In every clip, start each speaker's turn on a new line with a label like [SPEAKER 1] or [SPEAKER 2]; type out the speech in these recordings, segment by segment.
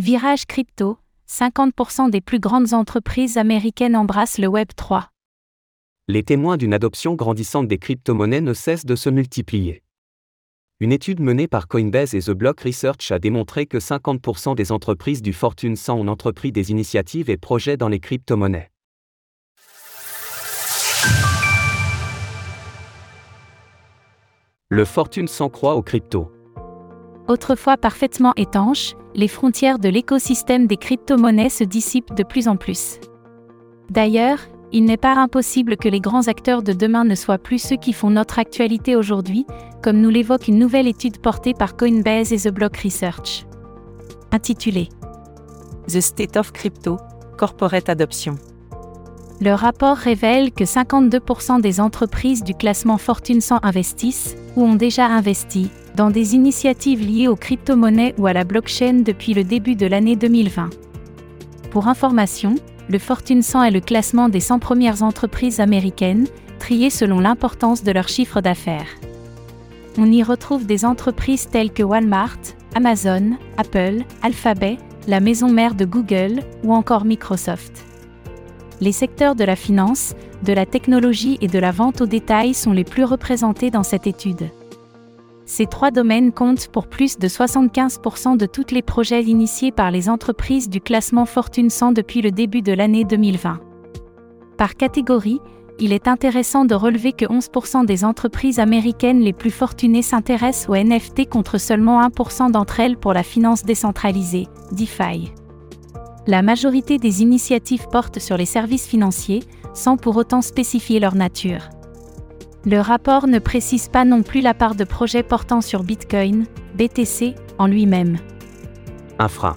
[SPEAKER 1] Virage crypto, 50% des plus grandes entreprises américaines embrassent le Web 3.
[SPEAKER 2] Les témoins d'une adoption grandissante des crypto-monnaies ne cessent de se multiplier. Une étude menée par Coinbase et The Block Research a démontré que 50% des entreprises du Fortune 100 ont entrepris des initiatives et projets dans les crypto-monnaies. Le Fortune 100 croit aux crypto.
[SPEAKER 1] Autrefois parfaitement étanches, les frontières de l'écosystème des crypto-monnaies se dissipent de plus en plus. D'ailleurs, il n'est pas impossible que les grands acteurs de demain ne soient plus ceux qui font notre actualité aujourd'hui, comme nous l'évoque une nouvelle étude portée par Coinbase et The Block Research. Intitulée
[SPEAKER 3] The State of Crypto, Corporate Adoption.
[SPEAKER 1] Le rapport révèle que 52% des entreprises du classement Fortune 100 investissent, ou ont déjà investi, dans des initiatives liées aux crypto-monnaies ou à la blockchain depuis le début de l'année 2020. Pour information, le Fortune 100 est le classement des 100 premières entreprises américaines, triées selon l'importance de leur chiffre d'affaires. On y retrouve des entreprises telles que Walmart, Amazon, Apple, Alphabet, la maison mère de Google ou encore Microsoft. Les secteurs de la finance, de la technologie et de la vente au détail sont les plus représentés dans cette étude. Ces trois domaines comptent pour plus de 75% de tous les projets initiés par les entreprises du classement Fortune 100 depuis le début de l'année 2020. Par catégorie, il est intéressant de relever que 11% des entreprises américaines les plus fortunées s'intéressent aux NFT contre seulement 1% d'entre elles pour la finance décentralisée, DeFi la majorité des initiatives portent sur les services financiers, sans pour autant spécifier leur nature. Le rapport ne précise pas non plus la part de projets portant sur Bitcoin, BTC, en lui-même.
[SPEAKER 2] Un frein.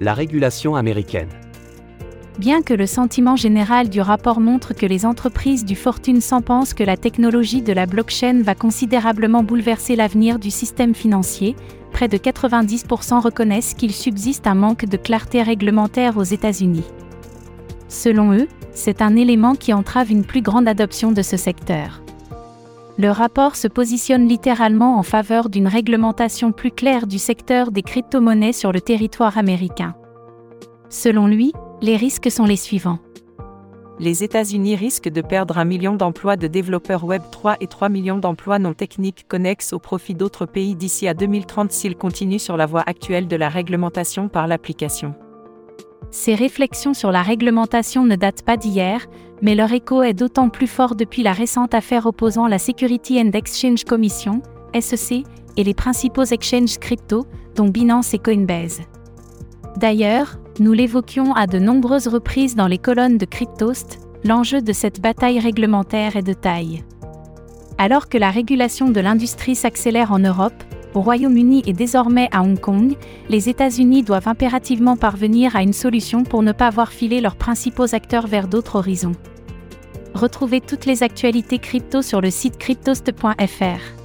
[SPEAKER 2] La régulation américaine.
[SPEAKER 1] Bien que le sentiment général du rapport montre que les entreprises du Fortune 100 pensent que la technologie de la blockchain va considérablement bouleverser l'avenir du système financier, près de 90% reconnaissent qu'il subsiste un manque de clarté réglementaire aux États-Unis. Selon eux, c'est un élément qui entrave une plus grande adoption de ce secteur. Le rapport se positionne littéralement en faveur d'une réglementation plus claire du secteur des crypto-monnaies sur le territoire américain. Selon lui, les risques sont les suivants
[SPEAKER 3] les États-Unis risquent de perdre un million d'emplois de développeurs Web 3 et 3 millions d'emplois non techniques connexes au profit d'autres pays d'ici à 2030 s'ils continuent sur la voie actuelle de la réglementation par l'application.
[SPEAKER 1] Ces réflexions sur la réglementation ne datent pas d'hier, mais leur écho est d'autant plus fort depuis la récente affaire opposant la Security and Exchange Commission, SEC, et les principaux exchanges crypto, dont Binance et Coinbase. D'ailleurs, nous l'évoquions à de nombreuses reprises dans les colonnes de Cryptost, l'enjeu de cette bataille réglementaire est de taille. Alors que la régulation de l'industrie s'accélère en Europe, au Royaume-Uni et désormais à Hong Kong, les États-Unis doivent impérativement parvenir à une solution pour ne pas voir filer leurs principaux acteurs vers d'autres horizons. Retrouvez toutes les actualités crypto sur le site cryptost.fr.